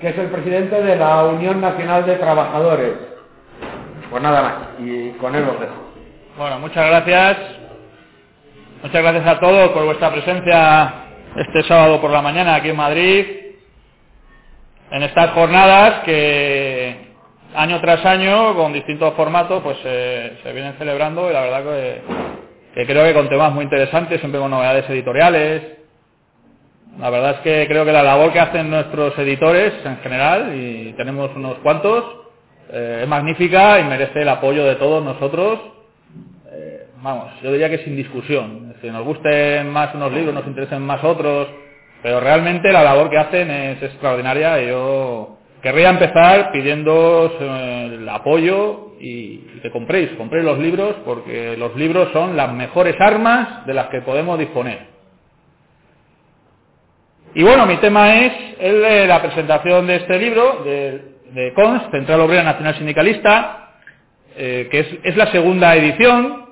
Que es el presidente de la Unión Nacional de Trabajadores. Pues nada más, y con él os dejo. Bueno, muchas gracias. Muchas gracias a todos por vuestra presencia este sábado por la mañana aquí en Madrid, en estas jornadas que año tras año, con distintos formatos, pues eh, se vienen celebrando y la verdad que creo que con temas muy interesantes, siempre con novedades editoriales. La verdad es que creo que la labor que hacen nuestros editores en general, y tenemos unos cuantos, eh, es magnífica y merece el apoyo de todos nosotros. Eh, vamos, yo diría que sin discusión. Si nos gusten más unos libros, nos interesen más otros, pero realmente la labor que hacen es extraordinaria y yo querría empezar pidiendo el apoyo y que compréis, compréis los libros porque los libros son las mejores armas de las que podemos disponer. Y bueno, mi tema es el de la presentación de este libro, de, de CONS, Central Obrera Nacional Sindicalista, eh, que es, la segunda edición.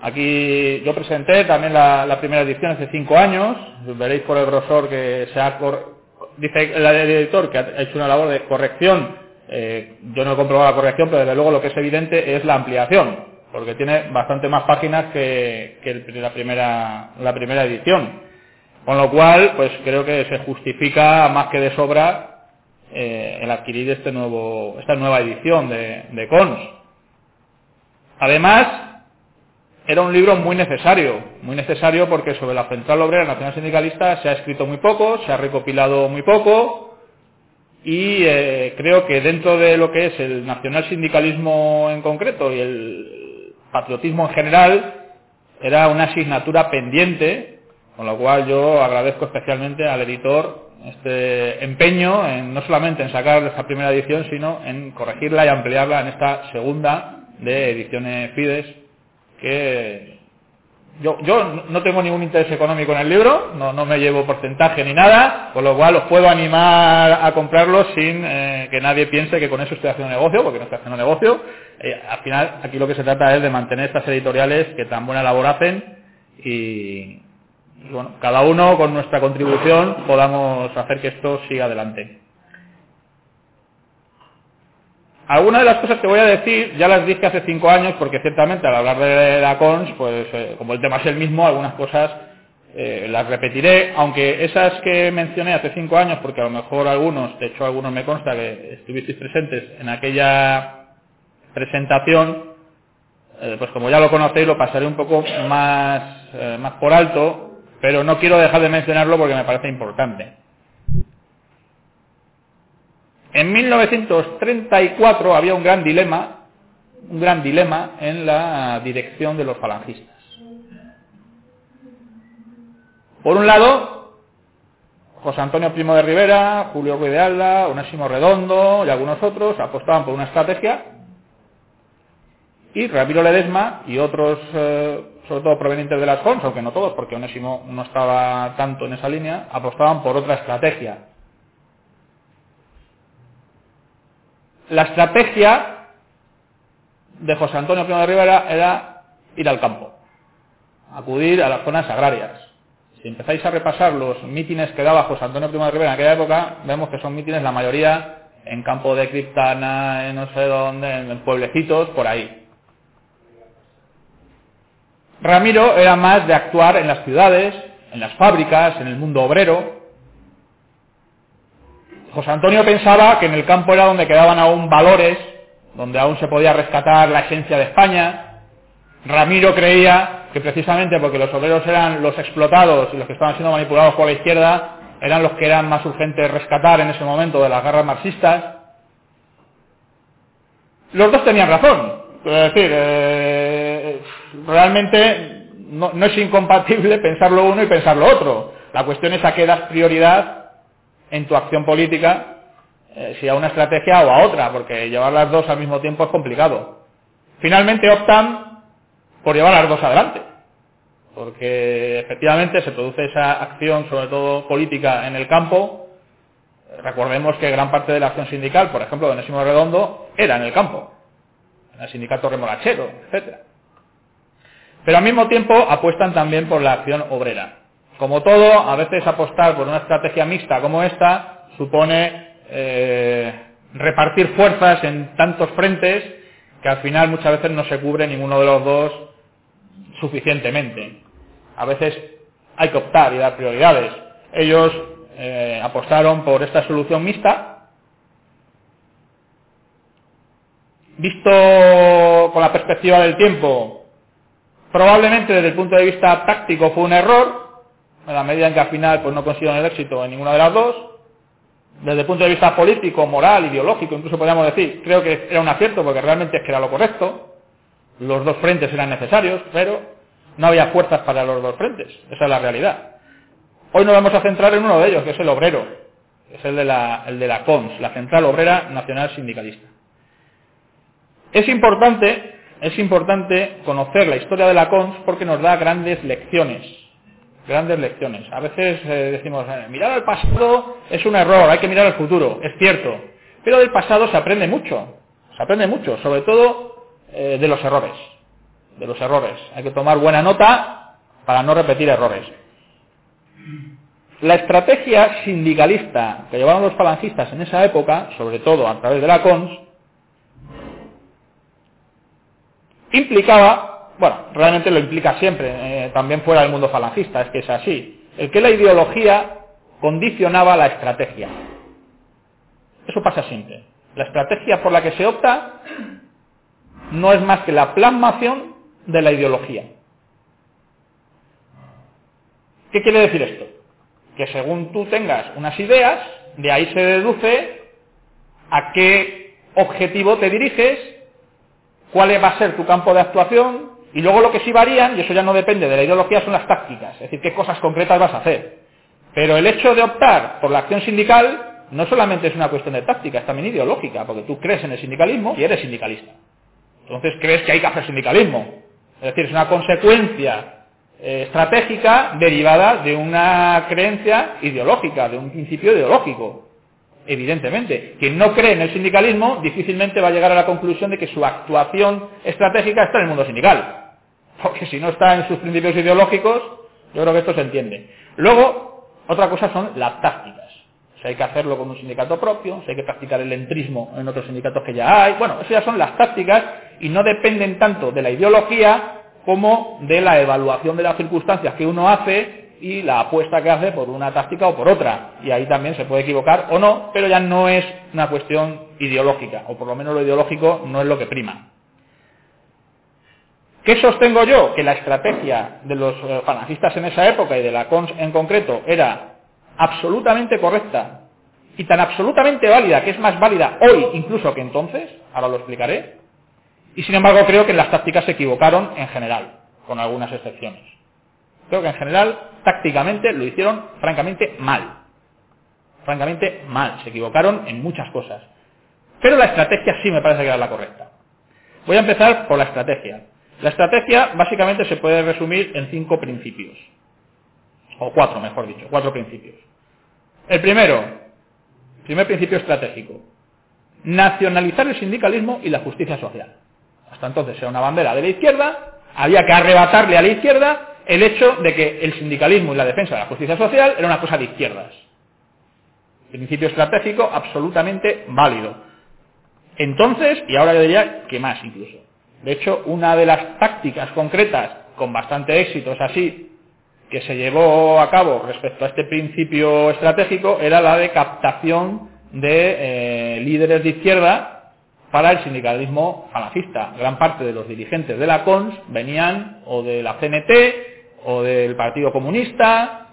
Aquí yo presenté también la, primera edición hace cinco años. Veréis por el grosor que se ha... Dice el editor que ha hecho una labor de corrección. Eh, yo no he comprobado la corrección, pero desde luego lo que es evidente es la ampliación, porque tiene bastante más páginas que, que la, primera, la primera edición. Con lo cual, pues creo que se justifica más que de sobra eh, el adquirir este esta nueva edición de, de Cons. Además, era un libro muy necesario, muy necesario porque sobre la Central Obrera Nacional Sindicalista se ha escrito muy poco, se ha recopilado muy poco y eh, creo que dentro de lo que es el nacional sindicalismo en concreto y el patriotismo en general, era una asignatura pendiente, con lo cual yo agradezco especialmente al editor este empeño en, no solamente en sacar esta primera edición, sino en corregirla y ampliarla en esta segunda de ediciones Fides, que yo, yo no tengo ningún interés económico en el libro, no, no, me llevo porcentaje ni nada, con lo cual os puedo animar a comprarlo sin eh, que nadie piense que con eso estoy haciendo negocio, porque no estoy haciendo negocio. Eh, al final, aquí lo que se trata es de mantener estas editoriales que tan buena labor hacen y, y bueno, cada uno con nuestra contribución podamos hacer que esto siga adelante. Algunas de las cosas que voy a decir ya las dije hace cinco años porque ciertamente al hablar de la CONS, pues eh, como el tema es el mismo, algunas cosas eh, las repetiré, aunque esas que mencioné hace cinco años, porque a lo mejor algunos, de hecho algunos me consta que estuvisteis presentes en aquella presentación, eh, pues como ya lo conocéis lo pasaré un poco más, más por alto, pero no quiero dejar de mencionarlo porque me parece importante. En 1934 había un gran dilema, un gran dilema en la dirección de los falangistas. Por un lado, José Antonio Primo de Rivera, Julio Ruiz de Alda, Onésimo Redondo y algunos otros apostaban por una estrategia y Ramiro Ledesma y otros, eh, sobre todo provenientes de las CONS, aunque no todos, porque Onésimo no estaba tanto en esa línea, apostaban por otra estrategia. La estrategia de José Antonio Primo de Rivera era ir al campo, acudir a las zonas agrarias. Si empezáis a repasar los mítines que daba José Antonio Primo de Rivera en aquella época, vemos que son mítines la mayoría en campo de Criptana, en no sé dónde, en pueblecitos, por ahí. Ramiro era más de actuar en las ciudades, en las fábricas, en el mundo obrero. José Antonio pensaba que en el campo era donde quedaban aún valores, donde aún se podía rescatar la esencia de España. Ramiro creía que precisamente porque los obreros eran los explotados y los que estaban siendo manipulados por la izquierda, eran los que eran más urgentes rescatar en ese momento de las guerras marxistas. Los dos tenían razón. Es decir, eh, realmente no, es incompatible pensar lo uno y pensar lo otro. La cuestión es a qué das prioridad en tu acción política, eh, si a una estrategia o a otra, porque llevar las dos al mismo tiempo es complicado. Finalmente optan por llevar las dos adelante, porque efectivamente se produce esa acción, sobre todo política, en el campo. Recordemos que gran parte de la acción sindical, por ejemplo, de Redondo, era en el campo en el sindicato remolachero, etcétera. Pero al mismo tiempo apuestan también por la acción obrera. Como todo, a veces apostar por una estrategia mixta como esta supone eh, repartir fuerzas en tantos frentes que al final muchas veces no se cubre ninguno de los dos suficientemente. A veces hay que optar y dar prioridades. Ellos eh, apostaron por esta solución mixta. Visto con la perspectiva del tiempo, probablemente desde el punto de vista táctico fue un error, en la medida en que al final pues, no consiguieron el éxito en ninguna de las dos. Desde el punto de vista político, moral, ideológico, incluso podríamos decir, creo que era un acierto porque realmente es que era lo correcto. Los dos frentes eran necesarios, pero no había fuerzas para los dos frentes. Esa es la realidad. Hoy nos vamos a centrar en uno de ellos, que es el obrero, es el de la, el la Central Obrera Nacional Sindicalista. Es importante, es importante conocer la historia de la CONS porque nos da grandes lecciones, grandes lecciones. A veces eh, decimos, eh, mirar al pasado es un error, hay que mirar al futuro, es cierto, pero del pasado se aprende mucho, se aprende mucho, sobre todo eh, de los errores, de los errores. Hay que tomar buena nota para no repetir errores. La estrategia sindicalista que llevaron los falangistas en esa época, sobre todo a través de la CONS, implicaba, bueno, realmente lo implica siempre, eh, también fuera del mundo falangista, es que es así, el que la ideología condicionaba la estrategia. Eso pasa siempre. La estrategia por la que se opta no es más que la plasmación de la ideología. ¿Qué quiere decir esto? Que según tú tengas unas ideas, de ahí se deduce a qué objetivo te diriges, cuál va a ser tu campo de actuación, y luego lo que sí varían, y eso ya no depende de la ideología, son las tácticas, es decir, qué cosas concretas vas a hacer. Pero el hecho de optar por la acción sindical no solamente es una cuestión de táctica, es también ideológica, porque tú crees en el sindicalismo y eres sindicalista. Entonces crees que hay que hacer sindicalismo. Es decir, es una consecuencia eh, estratégica derivada de una creencia ideológica, de un principio ideológico. Evidentemente, quien no cree en el sindicalismo difícilmente va a llegar a la conclusión de que su actuación estratégica está en el mundo sindical. Porque si no está en sus principios ideológicos, yo creo que esto se entiende. Luego, otra cosa son las tácticas. Si hay que hacerlo con un sindicato propio, si hay que practicar el entrismo en otros sindicatos que ya hay. Bueno, esas ya son las tácticas y no dependen tanto de la ideología como de la evaluación de las circunstancias que uno hace y la apuesta que hace por una táctica o por otra. Y ahí también se puede equivocar o no, pero ya no es una cuestión ideológica, o por lo menos lo ideológico no es lo que prima. ¿Qué sostengo yo? Que la estrategia de los eh, falangistas en esa época y de la CONS en concreto era absolutamente correcta y tan absolutamente válida, que es más válida hoy incluso que entonces, ahora lo explicaré, y sin embargo creo que las tácticas se equivocaron en general, con algunas excepciones. Creo que en general, tácticamente, lo hicieron francamente mal. Francamente mal. Se equivocaron en muchas cosas. Pero la estrategia sí me parece que era la correcta. Voy a empezar por la estrategia. La estrategia básicamente se puede resumir en cinco principios. O cuatro, mejor dicho, cuatro principios. El primero, primer principio estratégico. Nacionalizar el sindicalismo y la justicia social hasta entonces era una bandera de la izquierda, había que arrebatarle a la izquierda el hecho de que el sindicalismo y la defensa de la justicia social era una cosa de izquierdas. Principio estratégico absolutamente válido. Entonces, y ahora yo diría que más incluso. De hecho, una de las tácticas concretas con bastante éxito, es así, que se llevó a cabo respecto a este principio estratégico era la de captación de eh, líderes de izquierda para el sindicalismo falangista. Gran parte de los dirigentes de la CONS venían o de la CNT o del Partido Comunista,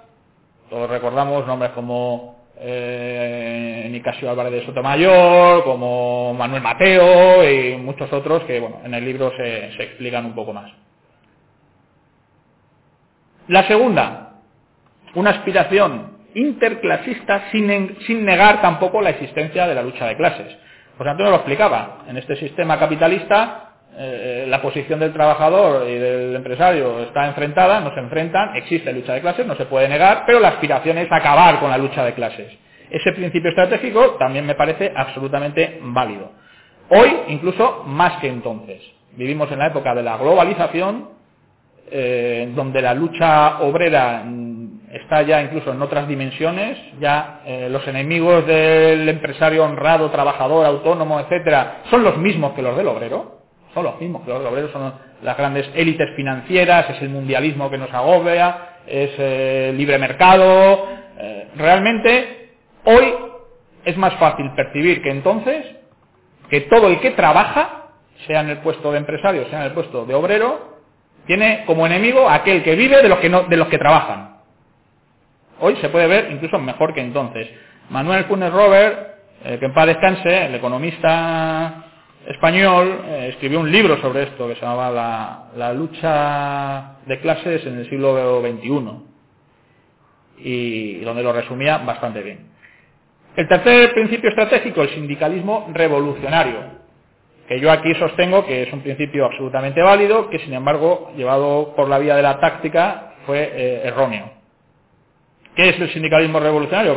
todos recordamos nombres como eh, Nicasio Álvarez de Sotomayor, como Manuel Mateo y muchos otros que bueno, en el libro se, explican un poco más. La segunda, una aspiración interclasista sin, sin negar tampoco la existencia de la lucha de clases. Pues Antonio lo explicaba. En este sistema capitalista, eh, la posición del trabajador y del empresario está enfrentada, no se enfrentan, existe lucha de clases, no se puede negar, pero la aspiración es acabar con la lucha de clases. Ese principio estratégico también me parece absolutamente válido. Hoy, incluso más que entonces. Vivimos en la época de la globalización, eh, donde la lucha obrera está ya incluso en otras dimensiones, ya eh, los enemigos del empresario honrado, trabajador, autónomo, etcétera, son los mismos que los del obrero, son los mismos los del obrero, son las grandes élites financieras, es el mundialismo que nos agobia, es el libre mercado, eh, realmente hoy es más fácil percibir que entonces que todo el que trabaja, sea en el puesto de empresario, sea en el puesto de obrero, tiene como enemigo aquel que vive de los que, de los que trabajan. Hoy se puede ver incluso mejor que entonces. Manuel Funes Robert, eh, que en paz descanse, el economista español, eh, escribió un libro sobre esto que se llamaba la, lucha de clases en el siglo XXI y donde lo resumía bastante bien. El tercer principio estratégico, el sindicalismo revolucionario, que yo aquí sostengo que es un principio absolutamente válido, que sin embargo, llevado por la vía de la táctica, fue eh, erróneo. ¿Qué es el sindicalismo revolucionario?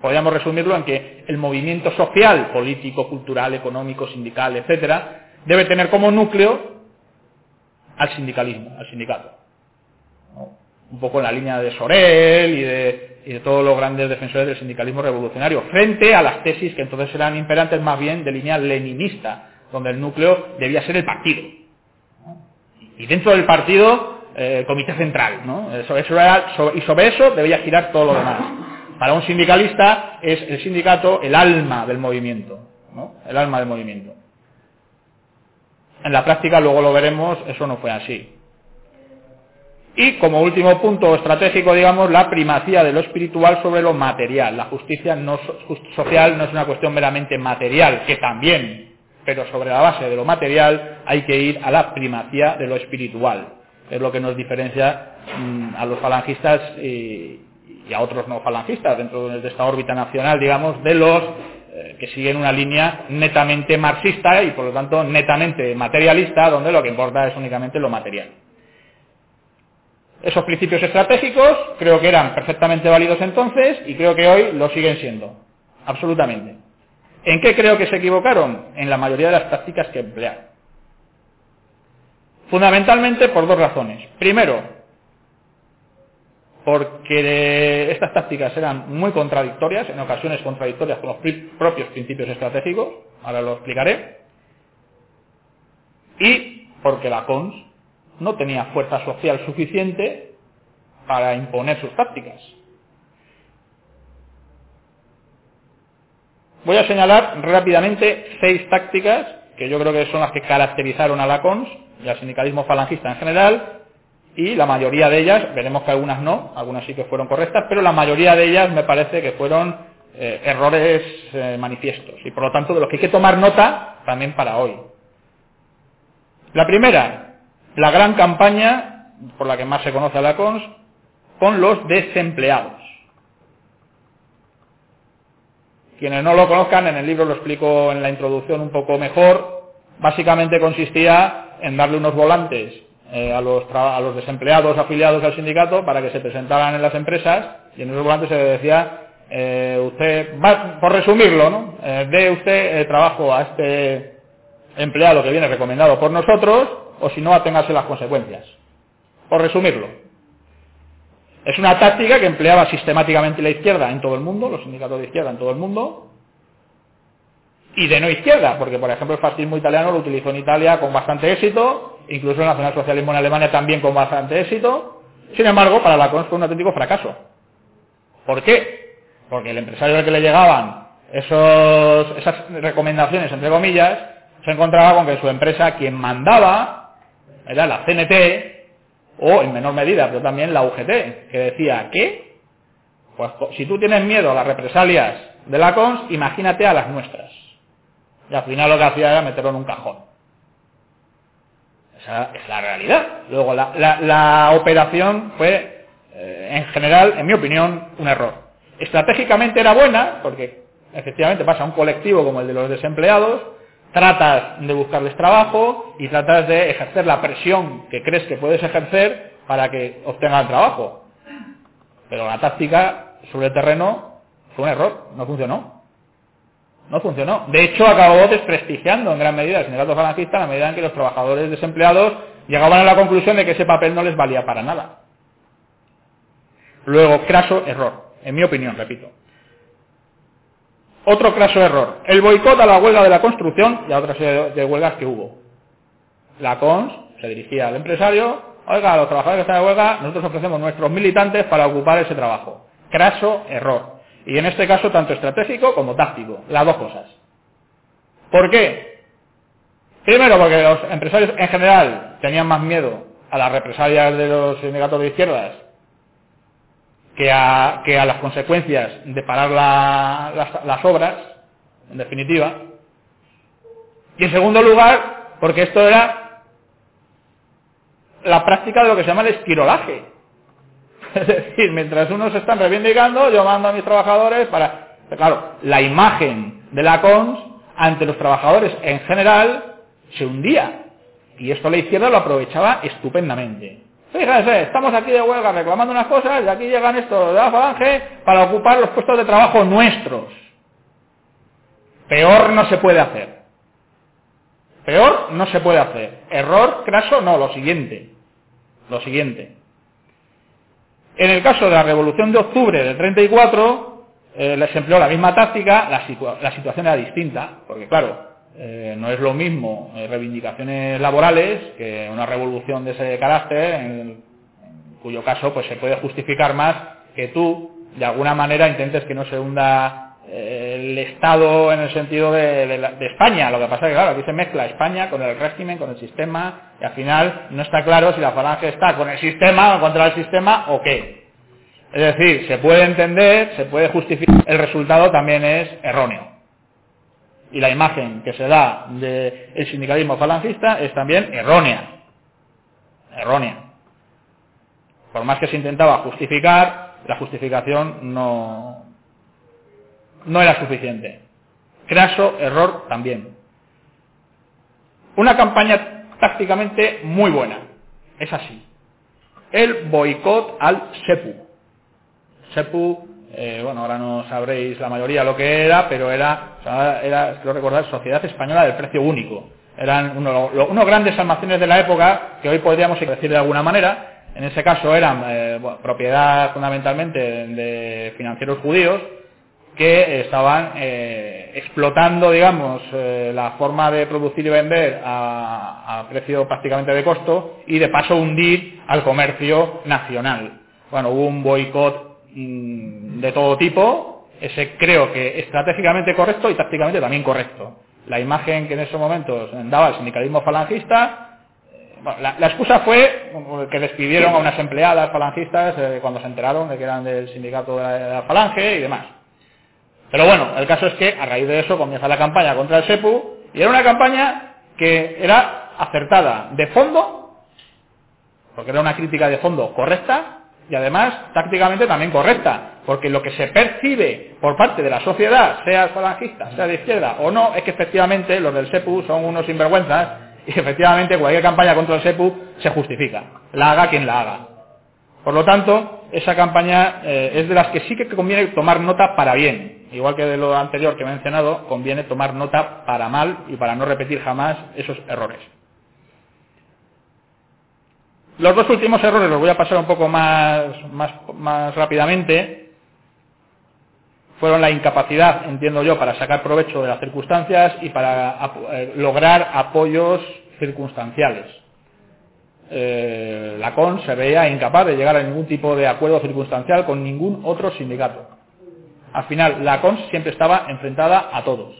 Podríamos resumirlo en que el movimiento social, político, cultural, económico, sindical, etcétera, debe tener como núcleo al sindicalismo, al sindicato. Un poco en la línea de Sorel y de, todos los grandes defensores del sindicalismo revolucionario, frente a las tesis que entonces eran imperantes más bien de línea leninista, donde el núcleo debía ser el partido. Y dentro del partido, eh, el comité central. ¿no? Y sobre eso debía girar todo lo demás. Para un sindicalista es el sindicato el alma del movimiento. ¿no? El alma del movimiento. En la práctica, luego lo veremos, eso no fue así. Y como último punto estratégico, digamos, la primacía de lo espiritual sobre lo material. La justicia social no es una cuestión meramente material, que también, pero sobre la base de lo material hay que ir a la primacía de lo espiritual. Es lo que nos diferencia mm, a los falangistas y, y, a otros no falangistas dentro de esta órbita nacional, digamos, de los eh, que siguen una línea netamente marxista y por lo tanto netamente materialista, donde lo que importa es únicamente lo material. Esos principios estratégicos creo que eran perfectamente válidos entonces y creo que hoy lo siguen siendo. Absolutamente. ¿En qué creo que se equivocaron? En la mayoría de las tácticas que emplearon. Fundamentalmente por dos razones. Primero, porque estas tácticas eran muy contradictorias, en ocasiones contradictorias con los propios principios estratégicos, ahora lo explicaré, y porque la CONS no tenía fuerza social suficiente para imponer sus tácticas. Voy a señalar rápidamente seis tácticas que yo creo que son las que caracterizaron a la CONS y al sindicalismo falangista en general, y la mayoría de ellas, veremos que algunas no, algunas sí que fueron correctas, pero la mayoría de ellas me parece que fueron eh, errores eh, manifiestos, y por lo tanto de los que hay que tomar nota también para hoy. La primera, la gran campaña, por la que más se conoce a la CONS, con los desempleados. Quienes no lo conozcan, en el libro lo explico en la introducción un poco mejor, básicamente consistía en darle unos volantes eh, a, los a, los desempleados afiliados al sindicato para que se presentaran en las empresas y en esos volantes se decía, eh, usted, por resumirlo, ¿no? Eh, dé usted trabajo a este empleado que viene recomendado por nosotros o si no, aténgase las consecuencias. Por resumirlo, es una táctica que empleaba sistemáticamente la izquierda en todo el mundo, los sindicatos de izquierda en todo el mundo, y de no izquierda, porque por ejemplo el fascismo italiano lo utilizó en Italia con bastante éxito, incluso el nacionalsocialismo en Alemania también con bastante éxito, sin embargo para la CONS fue un auténtico fracaso. ¿Por qué? Porque el empresario al que le llegaban esas recomendaciones, entre comillas, se encontraba con que su empresa, quien mandaba, era la CNT o en menor medida, pero también la UGT, que decía que, pues si tú tienes miedo a las represalias de la CONS, imagínate a las nuestras. Y al final lo que hacía era meterlo en un cajón. Es la realidad. Luego, la, operación fue, eh, en general, en mi opinión, un error. Estratégicamente era buena, porque efectivamente pasa a un colectivo como el de los desempleados, tratas de buscarles trabajo y tratas de ejercer la presión que crees que puedes ejercer para que obtengan trabajo. Pero la táctica sobre el terreno fue un error, no funcionó. No funcionó. De hecho, acabó desprestigiando en gran medida el sindicato falangista a la medida en que los trabajadores desempleados llegaban a la conclusión de que ese papel no les valía para nada. Luego, craso error, en mi opinión, repito. Otro craso error, el boicot a la huelga de la construcción y a otras de huelgas que hubo. La CONS se dirigía al empresario, oiga, a los trabajadores que están de huelga, nosotros ofrecemos nuestros militantes para ocupar ese trabajo. Craso error. Y en este caso, tanto estratégico como táctico, las dos cosas. ¿Por qué? Primero, porque los empresarios en general tenían más miedo a las represalias de los sindicatos de izquierdas que a, que a las consecuencias de parar la- las, las obras, en definitiva. Y en segundo lugar, porque esto era la práctica de lo que se llama el esquirolaje. Es decir, mientras unos están reivindicando, yo mando a mis trabajadores para... Claro, la imagen de la CONS ante los trabajadores en general se hundía. Y esto la izquierda lo aprovechaba estupendamente. Fíjense, estamos aquí de huelga reclamando unas cosas y aquí llegan estos de la falange para ocupar los puestos de trabajo nuestros. Peor no se puede hacer. Peor no se puede hacer. Error craso, no, lo siguiente. Lo siguiente. En el caso de la Revolución de Octubre del 34, eh, les empleó la misma táctica, la, situa- la situación era distinta, porque claro, eh, no es lo mismo eh, reivindicaciones laborales que una revolución de ese carácter, en, en cuyo caso pues se puede justificar más que tú, de alguna manera, intentes que no se hunda el Estado en el sentido de la- de España. Lo que pasa es que, claro, aquí se mezcla España con el régimen, con el sistema, y al final no está claro si la falange está con el sistema o contra el sistema o qué. Es decir, se puede entender, se puede justificar, el resultado también es erróneo. Y la imagen que se da del sindicalismo falangista es también errónea. Errónea. Por más que se intentaba justificar, la justificación no, no era suficiente. Craso error también. Una campaña tácticamente muy buena. Es así. El boicot al SEPU. SEPU, eh, bueno, ahora no sabréis la mayoría lo que era, pero era, era creo recordar, Sociedad Española del Precio Único. Eran unos grandes almacenes de la época, que hoy podríamos decir de alguna manera, en ese caso eran eh, propiedad fundamentalmente de financieros judíos, que estaban eh, explotando, digamos, eh, la forma de producir y vender a, precio prácticamente de costo y de paso hundir al comercio nacional. Bueno, hubo un boicot mm, de todo tipo, ese creo que estratégicamente correcto y tácticamente también correcto. La imagen que en esos momentos daba el sindicalismo falangista, eh, la, excusa fue que despidieron a unas empleadas falangistas cuando se enteraron de que eran del sindicato de la falange y demás. Pero bueno, el caso es que a raíz de eso comienza la campaña contra el SEPU y era una campaña que era acertada de fondo, porque era una crítica de fondo correcta y además tácticamente también correcta, porque lo que se percibe por parte de la sociedad, sea falangista, sea de izquierda o no, es que efectivamente los del SEPU son unos sinvergüenzas y efectivamente cualquier campaña contra el SEPU se justifica, la haga quien la haga. Por lo tanto, esa campaña eh, es de las que sí que conviene tomar nota para bien. Igual que de lo anterior que he mencionado, conviene tomar nota para mal y para no repetir jamás esos errores. Los dos últimos errores los voy a pasar un poco más, más, más rápidamente. Fueron la incapacidad, entiendo yo, para sacar provecho de las circunstancias y para eh, lograr apoyos circunstanciales. Eh, la CON se veía incapaz de llegar a ningún tipo de acuerdo circunstancial con ningún otro sindicato. Al final, la CON siempre estaba enfrentada a todos.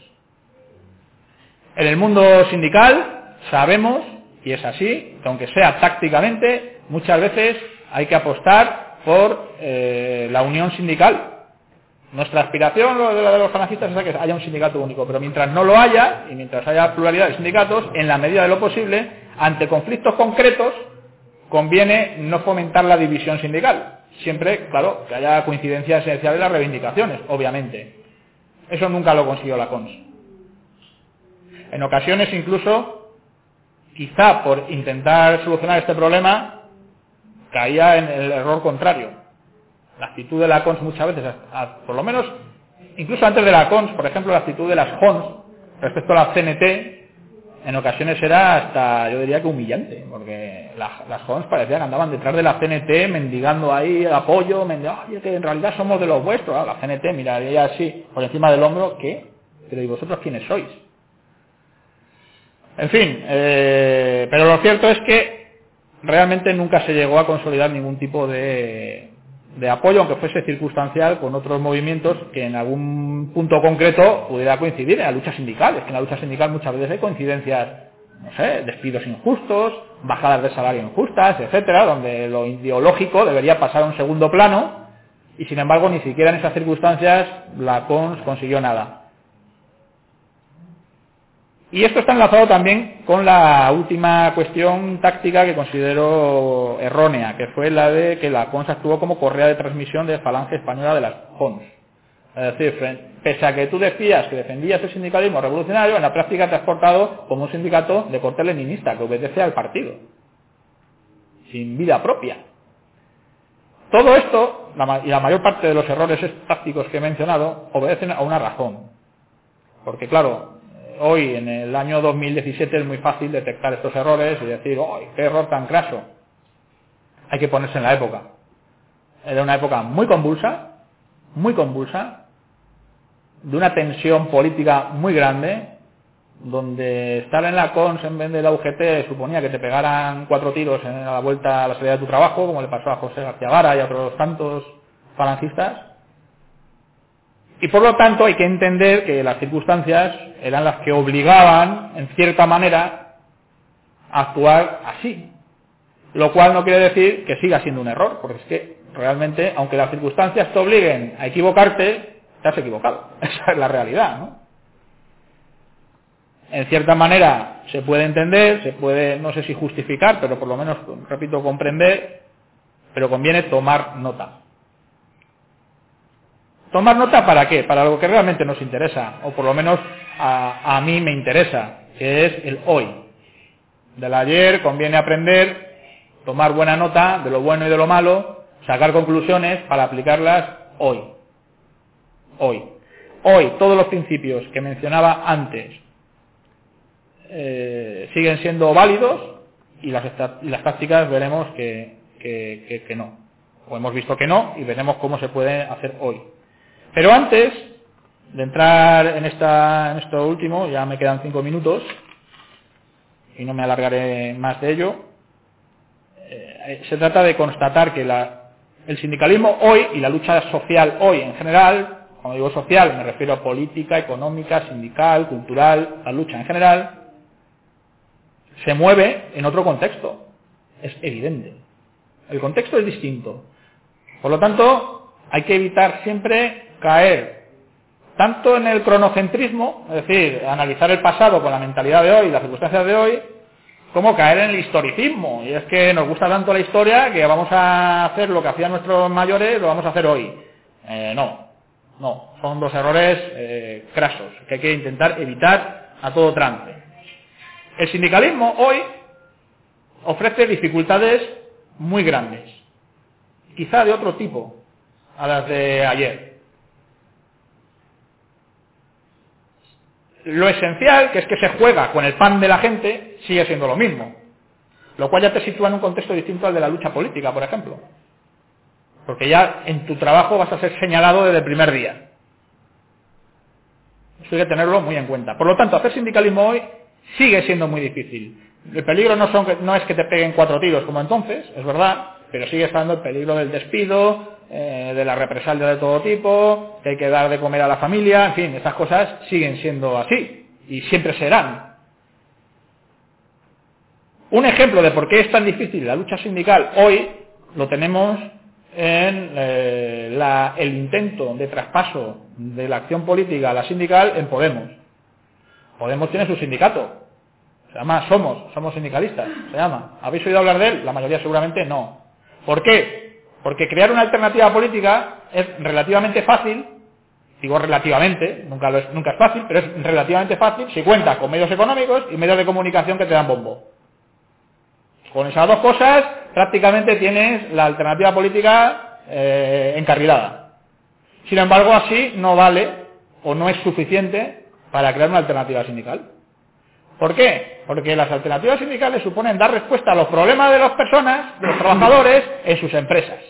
En el mundo sindical sabemos, y es así, que aunque sea tácticamente, muchas veces hay que apostar por eh, la unión sindical. Nuestra aspiración, lo de la de los falangistas, es que haya un sindicato único, pero mientras no lo haya, y mientras haya pluralidad de sindicatos, en la medida de lo posible, ante conflictos concretos, conviene no fomentar la división sindical. Siempre, claro, que haya coincidencia esencial de las reivindicaciones, obviamente. Eso nunca lo consiguió la CONS. En ocasiones incluso, quizá por intentar solucionar este problema, caía en el error contrario. La actitud de la CONS muchas veces, por lo menos, incluso antes de la CONS, por ejemplo, la actitud de las JONS respecto a la CNT, en ocasiones era hasta, yo diría que humillante, porque las jóvenes parecían que andaban detrás de la CNT mendigando ahí el apoyo, mendigando, oye, que en realidad somos de los vuestros, ah, la CNT miraría así por encima del hombro, ¿qué? Pero ¿y vosotros quiénes sois? En fin, eh, pero lo cierto es que realmente nunca se llegó a consolidar ningún tipo de, de apoyo, aunque fuese circunstancial, con otros movimientos que en algún punto concreto pudiera coincidir en la lucha sindical. Es que en la lucha sindical muchas veces hay coincidencias, no sé, despidos injustos, bajadas de salario injustas, etcétera, donde lo ideológico debería pasar a un segundo plano y sin embargo ni siquiera en esas circunstancias la CONS consiguió nada. Y esto está enlazado también con la última cuestión táctica que considero errónea, que fue la de que la CONS actuó como correa de transmisión de falange española de las CONS. Es decir, pese a que tú decías que defendías el sindicalismo revolucionario, en la práctica te has portado como un sindicato de corte leninista, que obedece al partido, sin vida propia. Todo esto, y la mayor parte de los errores tácticos que he mencionado, obedecen a una razón. Porque claro, hoy, en el año 2017, es muy fácil detectar estos errores y decir, ¡ay, qué error tan craso! Hay que ponerse en la época. Era una época muy convulsa, muy convulsa, de una tensión política muy grande, donde estar en la CONS en vez de la UGT suponía que te pegaran cuatro tiros en la vuelta a la salida de tu trabajo, como le pasó a José García Vara y a otros tantos falangistas, y por lo tanto hay que entender que las circunstancias eran las que obligaban, en cierta manera, a actuar así. Lo cual no quiere decir que siga siendo un error, porque es que realmente, aunque las circunstancias te obliguen a equivocarte, te has equivocado. Esa es la realidad, ¿no? En cierta manera se puede entender, se puede, no sé si justificar, pero por lo menos, repito, comprender, pero conviene tomar nota. ¿Tomar nota para qué? Para algo que realmente nos interesa, o por lo menos a, mí me interesa, que es el hoy. Del ayer conviene aprender, tomar buena nota de lo bueno y de lo malo, sacar conclusiones para aplicarlas hoy. Hoy. Hoy todos los principios que mencionaba antes eh, siguen siendo válidos y las, las tácticas veremos que, que no. O hemos visto que no y veremos cómo se puede hacer hoy. Pero antes de entrar en, esta, en esto último, ya me quedan cinco minutos y no me alargaré más de ello, eh, se trata de constatar que el sindicalismo hoy y la lucha social hoy en general, cuando digo social me refiero a política, económica, sindical, cultural, la lucha en general, se mueve en otro contexto. Es evidente. El contexto es distinto. Por lo tanto, hay que evitar siempre caer tanto en el cronocentrismo, es decir, analizar el pasado con la mentalidad de hoy, las circunstancias de hoy, como caer en el historicismo. Y es que nos gusta tanto la historia que vamos a hacer lo que hacían nuestros mayores, lo vamos a hacer hoy. Eh, no, no, son dos errores eh, crasos que hay que intentar evitar a todo trance. El sindicalismo hoy ofrece dificultades muy grandes, quizá de otro tipo a las de ayer. Lo esencial, que es que se juega con el pan de la gente, sigue siendo lo mismo. Lo cual ya te sitúa en un contexto distinto al de la lucha política, por ejemplo. Porque ya en tu trabajo vas a ser señalado desde el primer día. Eso hay que tenerlo muy en cuenta. Por lo tanto, hacer sindicalismo hoy sigue siendo muy difícil. El peligro no, es que te peguen cuatro tiros como entonces, es verdad, pero sigue estando el peligro del despido, eh, de la represalia de todo tipo, que hay que dar de comer a la familia, en fin, estas cosas siguen siendo así y siempre serán. Un ejemplo de por qué es tan difícil la lucha sindical hoy lo tenemos en eh, el intento de traspaso de la acción política a la sindical en Podemos. Podemos tiene su sindicato, se llama Somos, Somos Sindicalistas, se llama. ¿Habéis oído hablar de él? La mayoría seguramente no. ¿Por qué? Porque crear una alternativa política es relativamente fácil, digo relativamente, nunca, es, nunca es fácil, pero es relativamente fácil si cuenta con medios económicos y medios de comunicación que te dan bombo. Con esas dos cosas prácticamente tienes la alternativa política eh, encarrilada. Sin embargo, así no vale o no es suficiente para crear una alternativa sindical. ¿Por qué? Porque las alternativas sindicales suponen dar respuesta a los problemas de las personas, de los trabajadores, en sus empresas.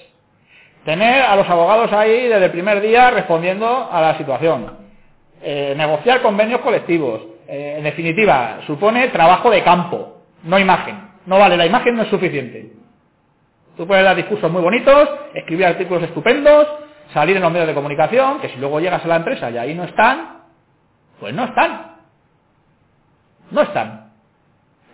Tener a los abogados ahí desde el primer día respondiendo a la situación. Eh, negociar convenios colectivos. Eh, en definitiva, supone trabajo de campo, no imagen. No vale, la imagen no es suficiente. Tú puedes dar discursos muy bonitos, escribir artículos estupendos, salir en los medios de comunicación, que si luego llegas a la empresa y ahí no están, pues no están. No están.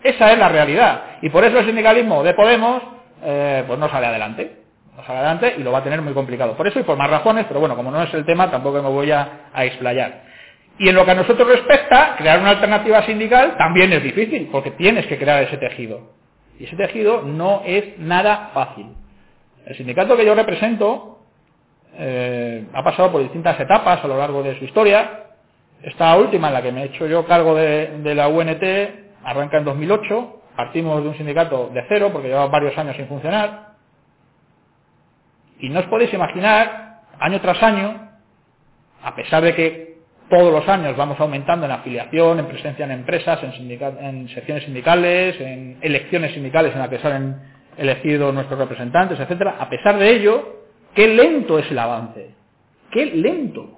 Esa es la realidad. Y por eso el sindicalismo de Podemos, eh, pues no sale adelante. Sale adelante y lo va a tener muy complicado. Por eso y por más razones, pero bueno, como no es el tema, tampoco me voy a, a explayar. Y en lo que a nosotros respecta, crear una alternativa sindical también es difícil, porque tienes que crear ese tejido. Y ese tejido no es nada fácil. El sindicato que yo represento eh, ha pasado por distintas etapas a lo largo de su historia. Esta última, en la que me he hecho yo cargo de, de la UNT, arranca en 2008. Partimos de un sindicato de cero, porque llevaba varios años sin funcionar. Y no os podéis imaginar, año tras año, a pesar de que todos los años vamos aumentando en afiliación, en presencia en empresas, en, secciones sindicales, en elecciones sindicales en las que salen elegidos nuestros representantes, etcétera. A pesar de ello, qué lento es el avance. Qué lento.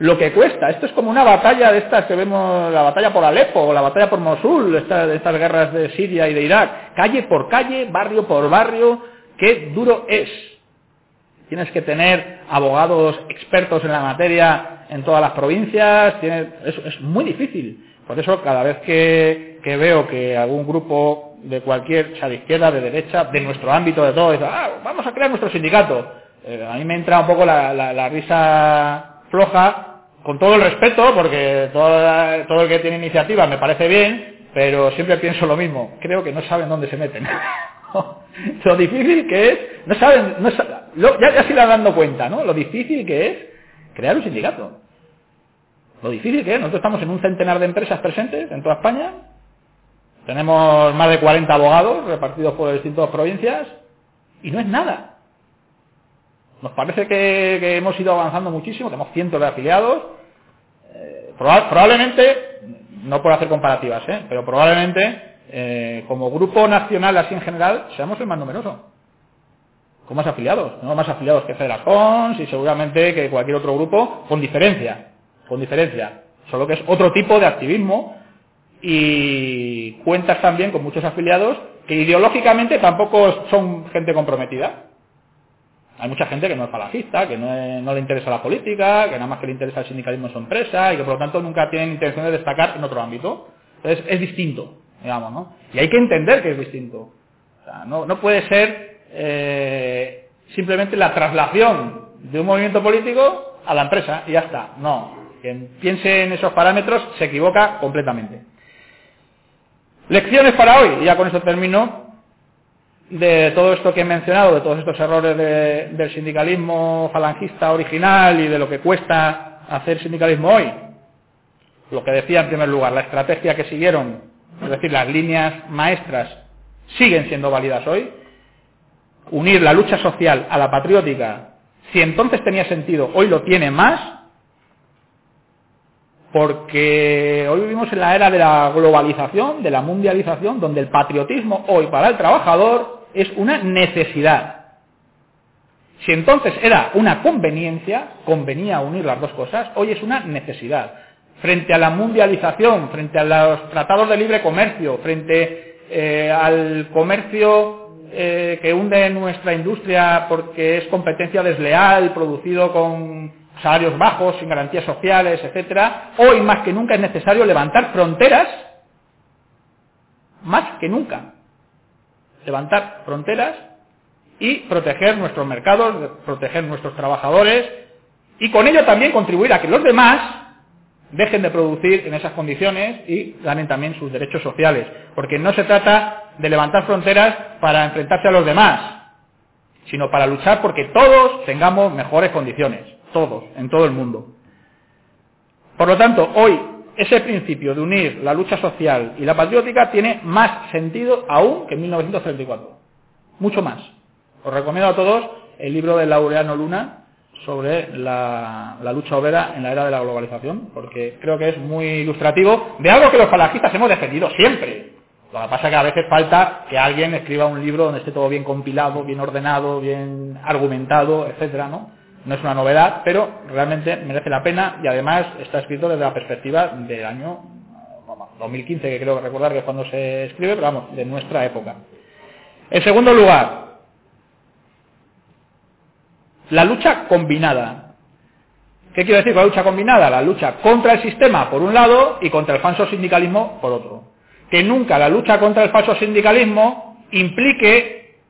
Lo que cuesta. Esto es como una batalla de estas que vemos, la batalla por Alepo, la batalla por Mosul, de estas guerras de Siria y de Irak. Calle por calle, barrio por barrio. Qué duro es. Tienes que tener abogados expertos en la materia en todas las provincias. tiene- es, muy difícil. Por eso cada vez que, veo que algún grupo de cualquier, sea de izquierda, de derecha, de nuestro ámbito, de todo, dice, ah, vamos a crear nuestro sindicato. Eh, a mí me entra un poco la, risa floja, con todo el respeto, porque todo, el que tiene iniciativa me parece bien, pero siempre pienso lo mismo. Creo que no saben dónde se meten. lo difícil que es, no saben, no ya, ya se irán dando cuenta, ¿no? Lo difícil que es crear un sindicato. Lo difícil que es, nosotros estamos en un centenar de empresas presentes en toda España, tenemos más de 40 abogados repartidos por distintas provincias y no es nada. Nos parece que, hemos ido avanzando muchísimo, tenemos cientos de afiliados. Eh, proba- probablemente, no por hacer comparativas, ¿eh? pero probablemente eh, como grupo nacional así en general seamos el más numeroso. Con más afiliados. Tenemos más afiliados que Federación y seguramente que cualquier otro grupo, con diferencia. Con diferencia. Solo que es otro tipo de activismo y cuentas también con muchos afiliados que ideológicamente tampoco son gente comprometida. Hay mucha gente que no es falangista, que no, no le interesa la política, que nada más que le interesa el sindicalismo en su empresa y que por lo tanto nunca tienen intención de destacar en otro ámbito. Entonces es distinto, digamos, ¿no? Y hay que entender que es distinto. O sea, no, no puede ser eh, simplemente la traslación de un movimiento político a la empresa y ya está. No. Quien piense en esos parámetros se equivoca completamente. Lecciones para hoy, ya con esto termino, de todo esto que he mencionado, de todos estos errores de- del sindicalismo falangista original y de lo que cuesta hacer sindicalismo hoy. Lo que decía en primer lugar, la estrategia que siguieron, es decir, las líneas maestras, siguen siendo válidas hoy. Unir la lucha social a la patriótica, si entonces tenía sentido, hoy lo tiene más, porque hoy vivimos en la era de la globalización, de la mundialización, donde el patriotismo hoy para el trabajador es una necesidad. Si entonces era una conveniencia, convenía unir las dos cosas, hoy es una necesidad. Frente a la mundialización, frente a los tratados de libre comercio, frente eh, al comercio eh, que hunde nuestra industria porque es competencia desleal, producido con salarios bajos, sin garantías sociales, etcétera, hoy más que nunca es necesario levantar fronteras, más que nunca, levantar fronteras y proteger nuestros mercados, proteger nuestros trabajadores y con ello también contribuir a que los demás dejen de producir en esas condiciones y ganen también sus derechos sociales. Porque no se trata de levantar fronteras para enfrentarse a los demás, sino para luchar porque todos tengamos mejores condiciones, todos, en todo el mundo. Por lo tanto, hoy ese principio de unir la lucha social y la patriótica tiene más sentido aún que en 1934. Mucho más. Os recomiendo a todos el libro de Laureano Luna sobre la, la lucha obrera en la era de la globalización, porque creo que es muy ilustrativo de algo que los falangistas hemos defendido siempre. Lo que pasa es que a veces falta que alguien escriba un libro donde esté todo bien compilado, bien ordenado, bien argumentado, etcétera, ¿no? No es una novedad, pero realmente merece la pena y además está escrito desde la perspectiva del año 2015, que creo recordar que es cuando se escribe, pero vamos, de nuestra época. En segundo lugar, la lucha combinada. ¿Qué quiero decir con la lucha combinada? La lucha contra el sistema por un lado y contra el falso sindicalismo por otro. Que nunca la lucha contra el falso sindicalismo implique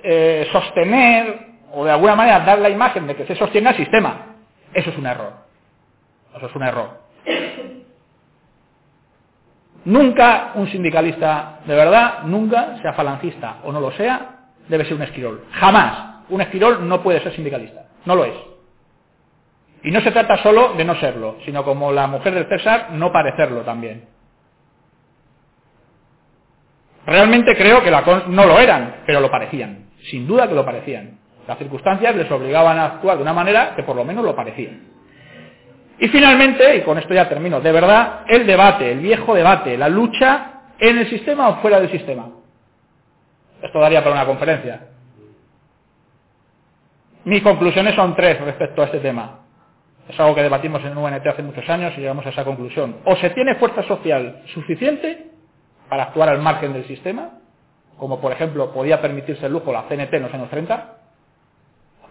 eh, sostener o de alguna manera dar la imagen de que se sostiene el sistema. Eso es un error. Eso es un error. Nunca un sindicalista de verdad, nunca, sea falangista o no lo sea, debe ser un esquirol. Jamás. Un esquirol no puede ser sindicalista. No lo es. Y no se trata solo de no serlo, sino como la mujer del César, no parecerlo también. Realmente creo que no lo eran, pero lo parecían. Sin duda que lo parecían. Las circunstancias les obligaban a actuar de una manera que por lo menos lo parecían. Y finalmente, y con esto ya termino, de verdad, el debate, el viejo debate, la lucha en el sistema o fuera del sistema. Esto daría para una conferencia. Mis conclusiones son tres respecto a este tema. Es algo que debatimos en UNT hace muchos años y llegamos a esa conclusión. O se tiene fuerza social suficiente para actuar al margen del sistema, como por ejemplo podía permitirse el lujo la CNT en los años 30,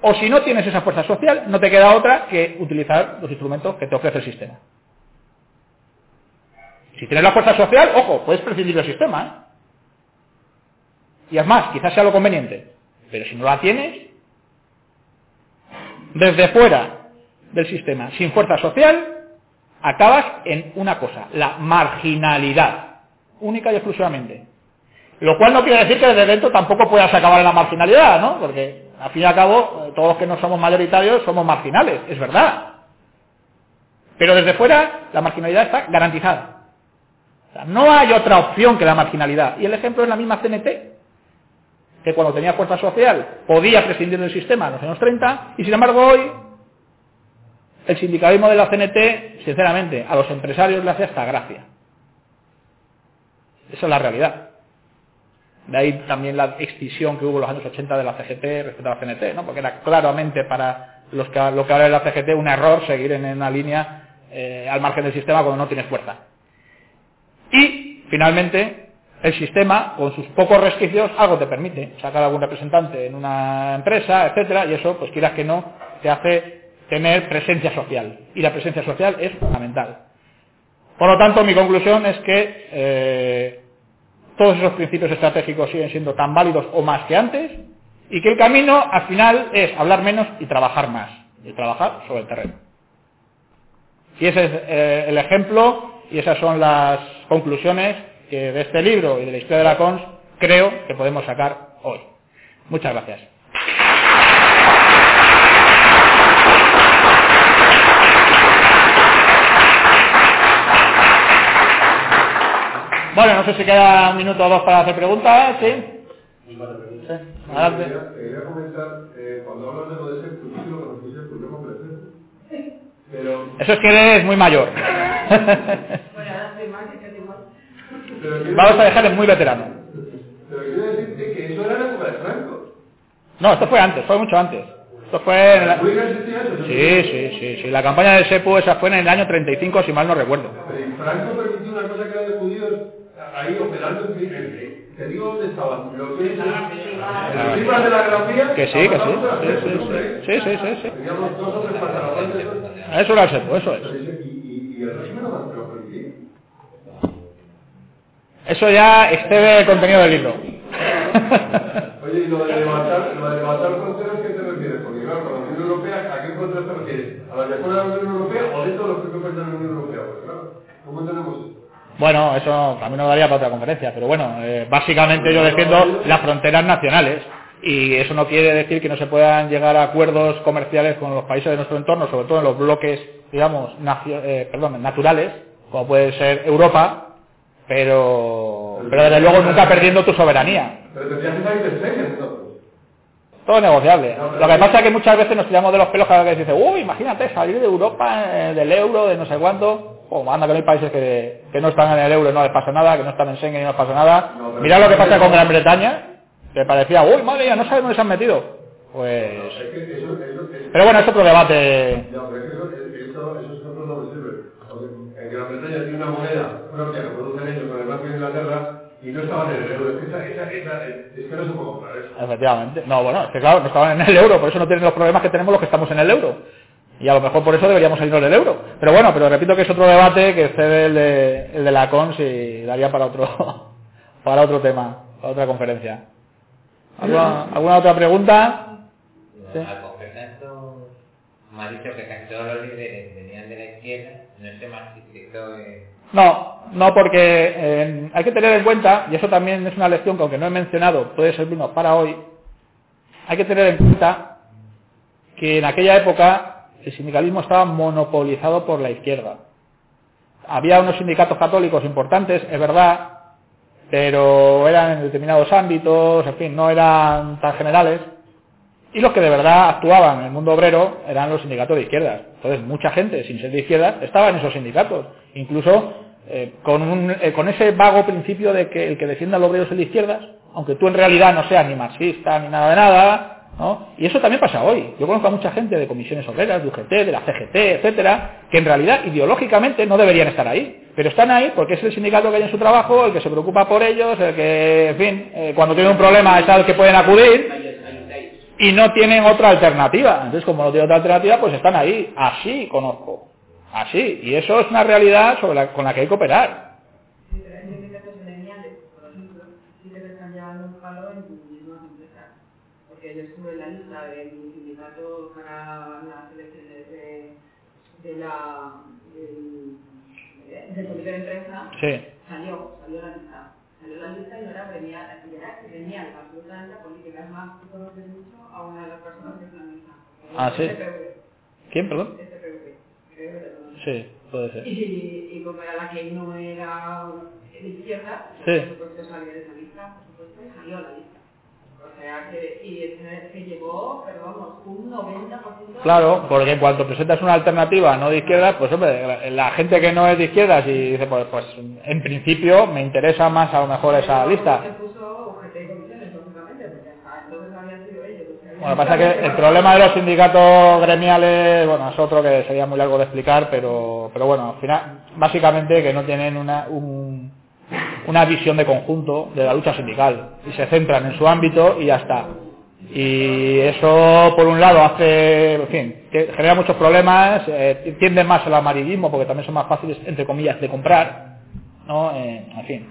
o si no tienes esa fuerza social, no te queda otra que utilizar los instrumentos que te ofrece el sistema. Si tienes la fuerza social, ojo, puedes prescindir del sistema. ¿eh? Y es más, quizás sea lo conveniente. Pero si no la tienes, desde fuera del sistema, sin fuerza social, acabas en una cosa, la marginalidad, única y exclusivamente. Lo cual no quiere decir que desde dentro tampoco puedas acabar en la marginalidad, ¿no? Porque al fin y al cabo, todos los que no somos mayoritarios somos marginales, es verdad. Pero desde fuera la marginalidad está garantizada. No hay otra opción que la marginalidad. Y el ejemplo es la misma CNT que cuando tenía fuerza social podía prescindir del sistema en los años 30 y sin embargo hoy el sindicalismo de la CNT, sinceramente, a los empresarios le hace hasta gracia. Esa es la realidad. De ahí también la extinción que hubo en los años 80 de la CGT respecto a la CNT, ¿no? porque era claramente para los que, lo que ahora es la CGT un error seguir en una línea eh, al margen del sistema cuando no tienes fuerza. Y, finalmente, el sistema, con sus pocos resquicios, algo te permite. Sacar algún representante en una empresa, etcétera, y eso, pues quieras que no, te hace tener presencia social. Y la presencia social es fundamental. Por lo tanto, mi conclusión es que eh, todos esos principios estratégicos siguen siendo tan válidos o más que antes, y que el camino, al final, es hablar menos y trabajar más. Y trabajar sobre el terreno. Y ese es eh, el ejemplo, y esas son las conclusiones que de este libro y de la historia de la CONS creo que podemos sacar hoy. Muchas gracias. Bueno, no sé si queda un minuto o dos para hacer preguntas, ¿sí? Sí, adelante. Quería comentar, eh, cuando hablas de lo de ese futuro, cuando fuiste el completo. Pero... Eso es que eres muy mayor. Vamos a dejarle muy veterano. Pero quiero decirte que eso era la época de Franco. No, esto fue antes, fue mucho antes. Esto fue en la... Sí, sí, sí, sí. La campaña del SEPU esa fue en el año 35, si mal no recuerdo. Pero Franco permitió una cosa que ahí operando en te digo dónde estaban. Lo que es los libros de la grafía. Que sí, que sí. Sí, sí, sí. Sí, sí, sí. sí. Teníamos dos o tres pantalones. Eso era el eso es. Y, y el régimen no más eso ya excede el contenido del libro. Oye, ¿y lo de levantar, lo de levantar fronteras qué te refieres? Porque claro, con la Unión Europea, ¿a qué fronteras te refieres? ¿A las de fuera de la Unión Europea o dentro de los propios de la Unión Europea? Pues claro, ¿cómo tenemos esto? Bueno, eso también nos daría para otra conferencia, pero bueno, eh, básicamente yo defiendo las fronteras nacionales y eso no quiere decir que no se puedan llegar a acuerdos comerciales con los países de nuestro entorno, sobre todo en los bloques, digamos, eh, perdón, naturales, como puede ser Europa, pero, pero desde luego nunca perdiendo tu soberanía. Pero tendrías que salir de Schengen, Todo negociable. Lo que pasa es que muchas veces nos tiramos de los pelos cada vez que se dice, uy, imagínate salir de Europa, eh, del euro, de no sé cuánto. O anda que no hay países que, que no están en el euro y no les pasa nada, que no están en Schengen y no les pasa nada. No, Mirad lo que pasa con Gran Bretaña, que parecía, uy, madre mía, no saben dónde se han metido. Pues... Es que eso, eso, eso- Pero bueno, es otro debate. No, pero es que eso, ejemplos no. Porque en Gran Bretaña tiene una moneda propia que producen ellos con el Banco de Inglaterra y no estaban en el euro. Es que, esa, esa, esa, es que no se puede comprar eso. Efectivamente. No, bueno, es que claro, no estaban en el euro, por eso no tienen los problemas que tenemos los que estamos en el euro. Y a lo mejor por eso deberíamos salirnos del euro. Pero bueno, pero repito que es otro debate que excede el de, el de la CONS y daría para otro, para otro tema, para otra conferencia. ¿Alguna, alguna otra pregunta? Sí. Al coger esto, me ha dicho que casi todos los líderes venían de la izquierda, no sé más si esto es... No, no, porque eh, hay que tener en cuenta, y eso también es una lección que aunque no he mencionado, puede servirnos para hoy, hay que tener en cuenta que en aquella época el sindicalismo estaba monopolizado por la izquierda. Había unos sindicatos católicos importantes, es verdad, pero eran en determinados ámbitos, en fin, no eran tan generales. Y los que de verdad actuaban en el mundo obrero eran los sindicatos de izquierdas. Entonces, mucha gente, sin ser de izquierdas, estaba en esos sindicatos. Incluso eh, eh, con ese vago principio de que el que defienda al obrero es el de izquierdas, aunque tú en realidad no seas ni marxista ni nada de nada, Y eso también pasa hoy. Yo conozco a mucha gente de comisiones obreras, de UGT, de la CGT, etcétera, que en realidad ideológicamente no deberían estar ahí. Pero están ahí porque es el sindicato que hay en su trabajo, el que se preocupa por ellos, el que, en fin, eh, cuando tienen un problema es al que pueden acudir y no tienen otra alternativa. Entonces, como no tienen otra alternativa, pues están ahí. Así conozco. Así. Y eso es una realidad con la que hay que operar. Porque yo estuve en la lista del sindicato para las elecciones de, de la, del, del comité de empresa. Sí. Salió, salió la lista. Salió la lista y ahora venía, y era gremial, absolutamente política. Es más, tú conoces mucho a una de las personas que es la misa. Ah, ¿sí? SPV. ¿Quién, perdón? SPV. Sí, puede ser. Y, y como era la que no era de izquierda, Sí. por supuesto salía de esa lista, por supuesto, y salió a la lista. O sea que, y se, llevó, pero vamos, un 90%. Claro, porque en cuanto presentas una alternativa no de izquierda, pues hombre, la, la gente que no es de izquierdas y dice, pues, pues en principio me interesa más a lo mejor esa lista. habían Bueno, pasa que el problema de los sindicatos gremiales, bueno, es otro que sería muy largo de explicar, pero, pero bueno, al final, básicamente que no tienen una, un- una visión de conjunto de la lucha sindical y se centran en su ámbito y ya está. Y eso, por un lado, hace, en fin, que genera muchos problemas, eh, tienden más al amarillismo porque también son más fáciles, entre comillas, de comprar, ¿no? Eh, en fin,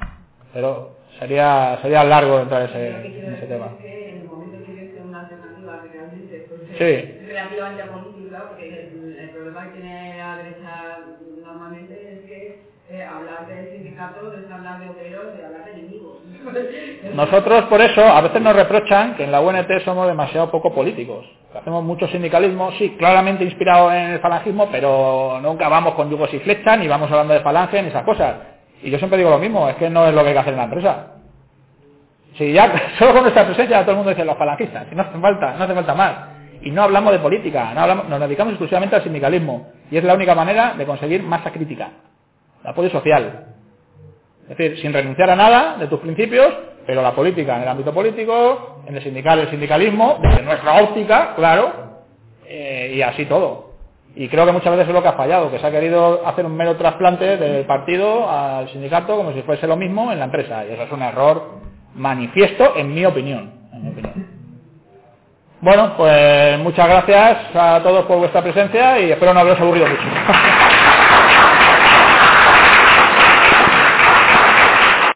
pero sería, sería largo entrar ese, en ese tema. es que en el momento que hubiese una alternativa que realmente fuese Sí. relativamente política, porque el, el problema que tiene la derecha normalmente es que hablar del sindicato es hablar de obreros y hablar de enemigos. Nosotros por eso a veces nos reprochan que en la UNT somos demasiado poco políticos. Hacemos mucho sindicalismo, sí, claramente inspirado en el falangismo, pero nunca vamos con yugos y flechas, ni vamos hablando de falange, ni esas cosas. Y yo siempre digo lo mismo, es que no es lo que hay que hacer en la empresa. Si ya, solo con nuestra presencia todo el mundo dice los falangistas, y no hace falta, no hace falta más. Y no hablamos de política, no hablamos, nos dedicamos exclusivamente al sindicalismo. Y es la única manera de conseguir masa crítica, el apoyo social. Es decir, sin renunciar a nada de tus principios, pero la política en el ámbito político, en el sindical el sindicalismo, desde nuestra óptica, claro, eh, y así todo. Y creo que muchas veces es lo que ha fallado, que se ha querido hacer un mero trasplante del partido al sindicato como si fuese lo mismo en la empresa. Y eso es un error manifiesto en mi opinión. Bueno, pues muchas gracias a todos por vuestra presencia y espero no haberos aburrido mucho.